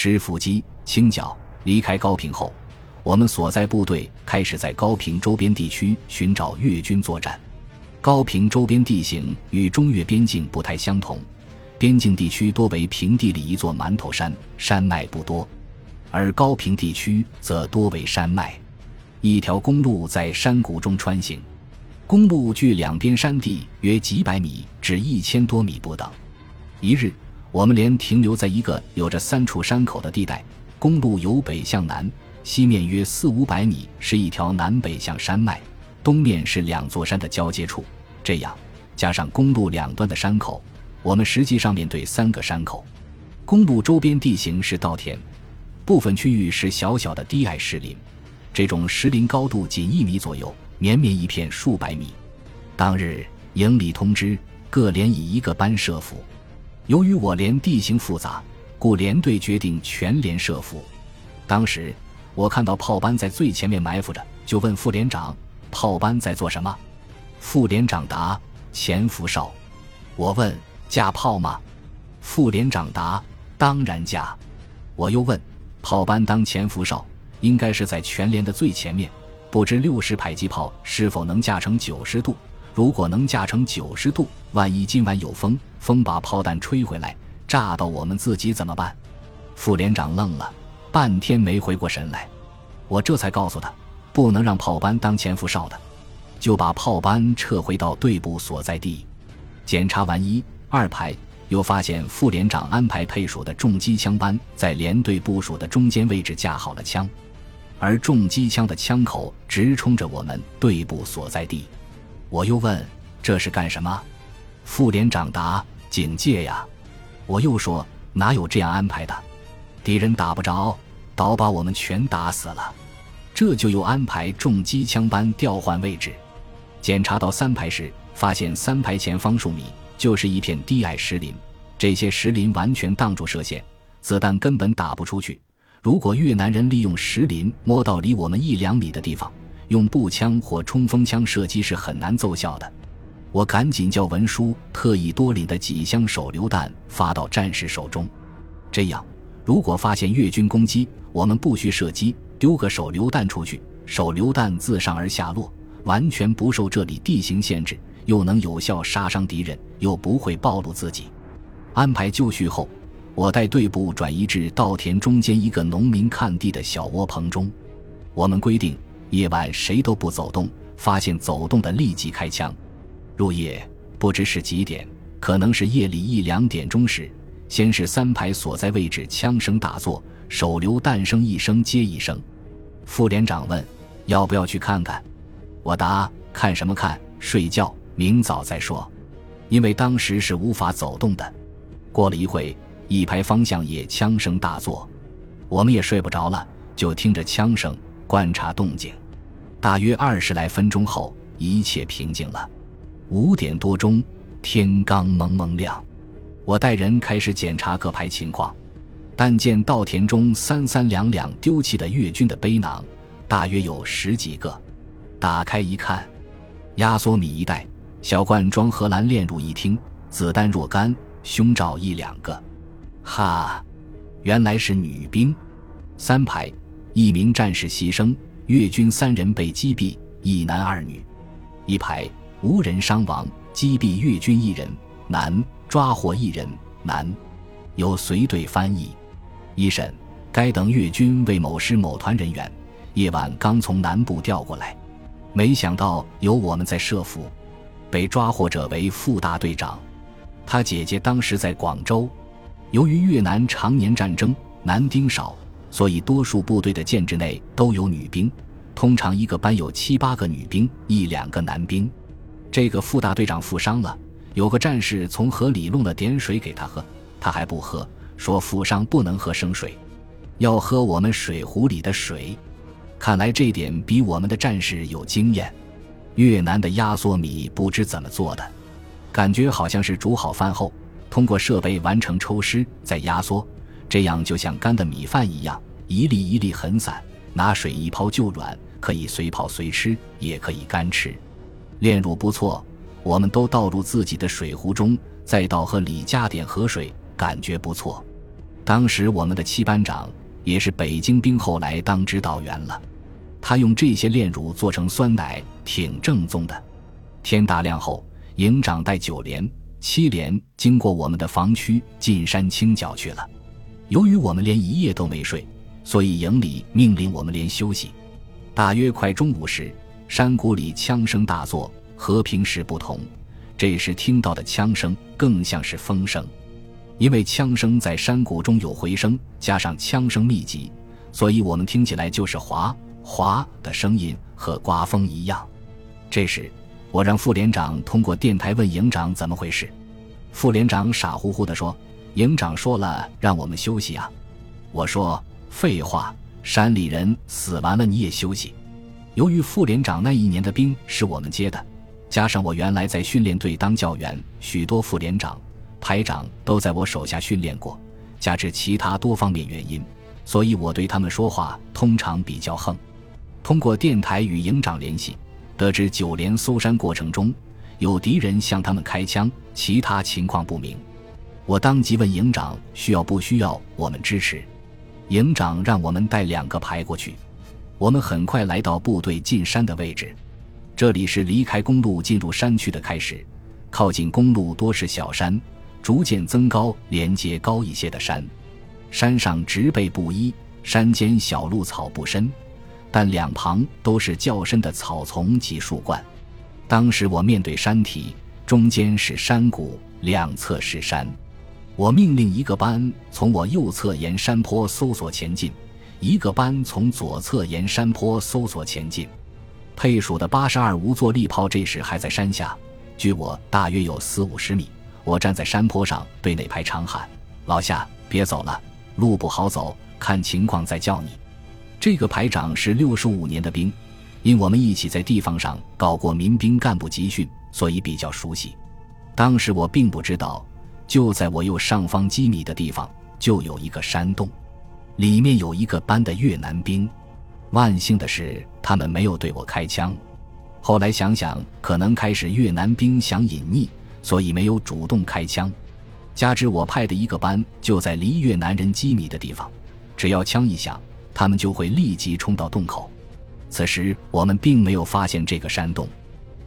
吃腹肌、清剿。离开高平后，我们所在部队开始在高平周边地区寻找越军作战。高平周边地形与中越边境不太相同，边境地区多为平地里一座馒头山，山脉不多；而高平地区则多为山脉。一条公路在山谷中穿行，公路距两边山地约几百米至一千多米不等。一日，我们连停留在一个有着三处山口的地带。公路由北向南，西面约四五百米是一条南北向山脉，东面是两座山的交接处。这样，加上公路两端的山口，我们实际上面对三个山口。公路周边地形是稻田，部分区域是小小的低矮石林。这种石林高度仅一米左右，绵绵一片数百米。当日营里通知各连以一个班设伏。由于我连地形复杂，故连队决定全连设伏。当时我看到炮班在最前面埋伏着，就问副连长：“炮班在做什么？”副连长答：“前伏哨。”我问：“架炮吗？”副连长答：“当然架。”我又问：“炮班当前伏哨？”应该是在全连的最前面，不知六十迫击炮是否能架成九十度？如果能架成九十度，万一今晚有风，风把炮弹吹回来，炸到我们自己怎么办？副连长愣了半天，没回过神来。我这才告诉他，不能让炮班当前副哨的，就把炮班撤回到队部所在地。检查完一二排。又发现副连长安排配属的重机枪班在连队部署的中间位置架好了枪。而重机枪的枪口直冲着我们队部所在地，我又问这是干什么？副连长答：警戒呀。我又说哪有这样安排的？敌人打不着，倒把我们全打死了。这就又安排重机枪班调换位置。检查到三排时，发现三排前方数米就是一片低矮石林，这些石林完全挡住射线，子弹根本打不出去。如果越南人利用石林摸到离我们一两米的地方，用步枪或冲锋枪射击是很难奏效的。我赶紧叫文书特意多领的几箱手榴弹发到战士手中，这样如果发现越军攻击，我们不需射击，丢个手榴弹出去，手榴弹自上而下落，完全不受这里地形限制，又能有效杀伤敌人，又不会暴露自己。安排就绪后。我带队部转移至稻田中间一个农民看地的小窝棚中。我们规定夜晚谁都不走动，发现走动的立即开枪。入夜不知是几点，可能是夜里一两点钟时，先是三排所在位置枪声大作，手榴弹声一声接一声。副连长问：“要不要去看看？”我答：“看什么看？睡觉，明早再说。”因为当时是无法走动的。过了一会。一排方向也枪声大作，我们也睡不着了，就听着枪声观察动静。大约二十来分钟后，一切平静了。五点多钟，天刚蒙蒙亮，我带人开始检查各排情况。但见稻田中三三两两丢弃的越军的背囊，大约有十几个。打开一看，压缩米一袋，小罐装荷兰炼乳一听，子弹若干，胸罩一两个。哈，原来是女兵。三排，一名战士牺牲，越军三人被击毙，一男二女。一排无人伤亡，击毙越军一人，男；抓获一人，男。有随队翻译。一审，该等越军为某师某团人员，夜晚刚从南部调过来，没想到有我们在设伏。被抓获者为副大队长，他姐姐当时在广州。由于越南常年战争，男丁少，所以多数部队的建制内都有女兵，通常一个班有七八个女兵，一两个男兵。这个副大队长负伤了，有个战士从河里弄了点水给他喝，他还不喝，说负伤不能喝生水，要喝我们水壶里的水。看来这点比我们的战士有经验。越南的压缩米不知怎么做的，感觉好像是煮好饭后。通过设备完成抽湿再压缩，这样就像干的米饭一样，一粒一粒很散，拿水一泡就软，可以随泡随吃，也可以干吃。炼乳不错，我们都倒入自己的水壶中，再倒和里加点河水，感觉不错。当时我们的七班长也是北京兵，后来当指导员了。他用这些炼乳做成酸奶，挺正宗的。天大亮后，营长带九连、七连经过我们的防区进山清剿去了。由于我们连一夜都没睡，所以营里命令我们连休息。大约快中午时，山谷里枪声大作，和平时不同，这时听到的枪声更像是风声，因为枪声在山谷中有回声，加上枪声密集，所以我们听起来就是哗。哗的声音和刮风一样。这时，我让副连长通过电台问营长怎么回事。副连长傻乎乎地说：“营长说了让我们休息啊。”我说：“废话，山里人死完了你也休息。”由于副连长那一年的兵是我们接的，加上我原来在训练队当教员，许多副连长、排长都在我手下训练过，加之其他多方面原因，所以我对他们说话通常比较横。通过电台与营长联系，得知九连搜山过程中有敌人向他们开枪，其他情况不明。我当即问营长需要不需要我们支持。营长让我们带两个排过去。我们很快来到部队进山的位置，这里是离开公路进入山区的开始。靠近公路多是小山，逐渐增高，连接高一些的山。山上植被不一，山间小路草不深。但两旁都是较深的草丛及树冠。当时我面对山体，中间是山谷，两侧是山。我命令一个班从我右侧沿山坡搜索前进，一个班从左侧沿山坡搜索前进。配属的八十二无座力炮这时还在山下，距我大约有四五十米。我站在山坡上，对那排长喊：“老夏，别走了，路不好走，看情况再叫你。”这个排长是六十五年的兵，因我们一起在地方上搞过民兵干部集训，所以比较熟悉。当时我并不知道，就在我右上方几米的地方就有一个山洞，里面有一个班的越南兵。万幸的是，他们没有对我开枪。后来想想，可能开始越南兵想隐匿，所以没有主动开枪。加之我派的一个班就在离越南人几米的地方，只要枪一响。他们就会立即冲到洞口。此时我们并没有发现这个山洞。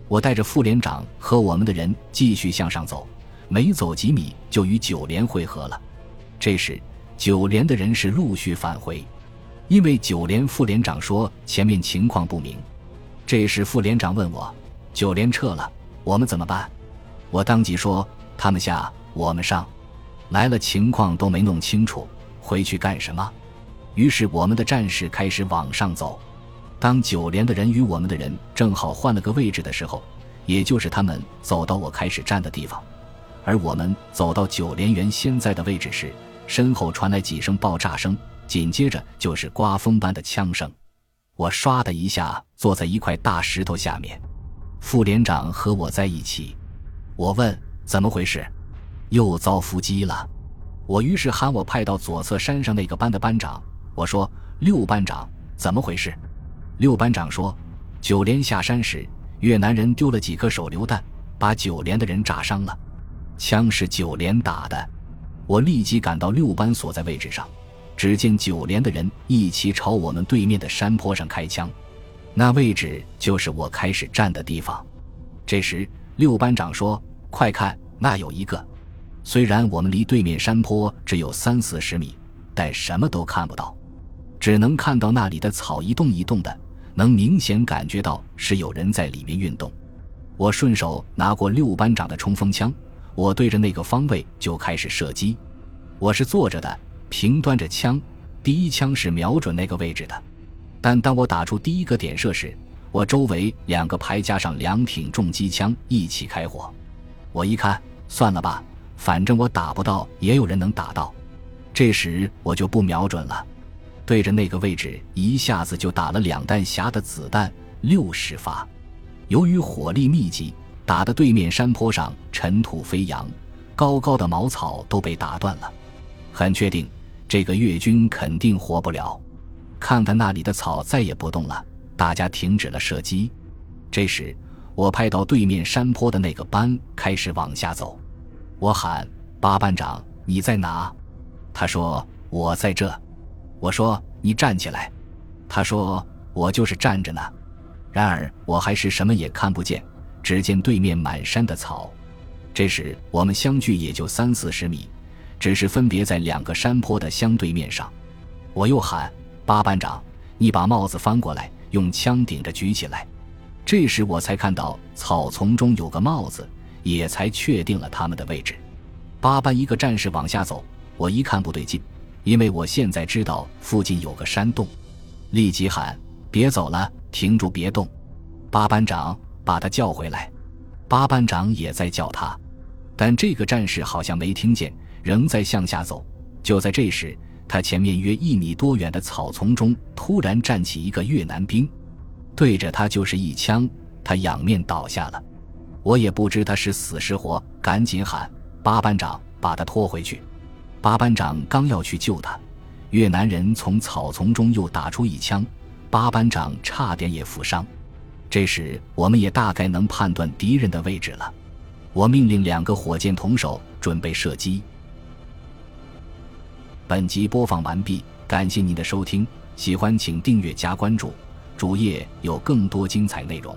我带着副连长和我们的人继续向上走，没走几米就与九连会合了。这时九连的人是陆续返回，因为九连副连长说前面情况不明。这时副连长问我：“九连撤了，我们怎么办？”我当即说：“他们下，我们上，来了情况都没弄清楚，回去干什么？”于是，我们的战士开始往上走。当九连的人与我们的人正好换了个位置的时候，也就是他们走到我开始站的地方，而我们走到九连员现在的位置时，身后传来几声爆炸声，紧接着就是刮风般的枪声。我唰的一下坐在一块大石头下面，副连长和我在一起。我问：“怎么回事？又遭伏击了？”我于是喊我派到左侧山上那个班的班长。我说：“六班长，怎么回事？”六班长说：“九连下山时，越南人丢了几颗手榴弹，把九连的人炸伤了。枪是九连打的。”我立即赶到六班所在位置上，只见九连的人一起朝我们对面的山坡上开枪，那位置就是我开始站的地方。这时，六班长说：“快看，那有一个。”虽然我们离对面山坡只有三四十米，但什么都看不到。只能看到那里的草一动一动的，能明显感觉到是有人在里面运动。我顺手拿过六班长的冲锋枪，我对着那个方位就开始射击。我是坐着的，平端着枪，第一枪是瞄准那个位置的。但当我打出第一个点射时，我周围两个排加上两挺重机枪一起开火。我一看，算了吧，反正我打不到，也有人能打到。这时我就不瞄准了。对着那个位置，一下子就打了两弹匣的子弹，六十发。由于火力密集，打的对面山坡上尘土飞扬，高高的茅草都被打断了。很确定，这个越军肯定活不了。看看那里的草再也不动了，大家停止了射击。这时，我派到对面山坡的那个班开始往下走。我喊八班长：“你在哪？”他说：“我在这。”我说：“你站起来。”他说：“我就是站着呢。”然而我还是什么也看不见，只见对面满山的草。这时我们相距也就三四十米，只是分别在两个山坡的相对面上。我又喊：“八班长，你把帽子翻过来，用枪顶着举起来。”这时我才看到草丛中有个帽子，也才确定了他们的位置。八班一个战士往下走，我一看不对劲，因为我现在知道附近有个山洞，立即喊：“别走了，停住，别动！”八班长把他叫回来。八班长也在叫他，但这个战士好像没听见，仍在向下走。就在这时，他前面约一米多远的草丛中突然站起一个越南兵。对着他就是一枪，他仰面倒下了。我也不知他是死是活，赶紧喊八班长把他拖回去。八班长刚要去救他，越南人从草丛中又打出一枪，八班长差点也负伤。这时我们也大概能判断敌人的位置了。我命令两个火箭筒手准备射击。本集播放完毕，感谢您的收听，喜欢请订阅加关注。主页有更多精彩内容。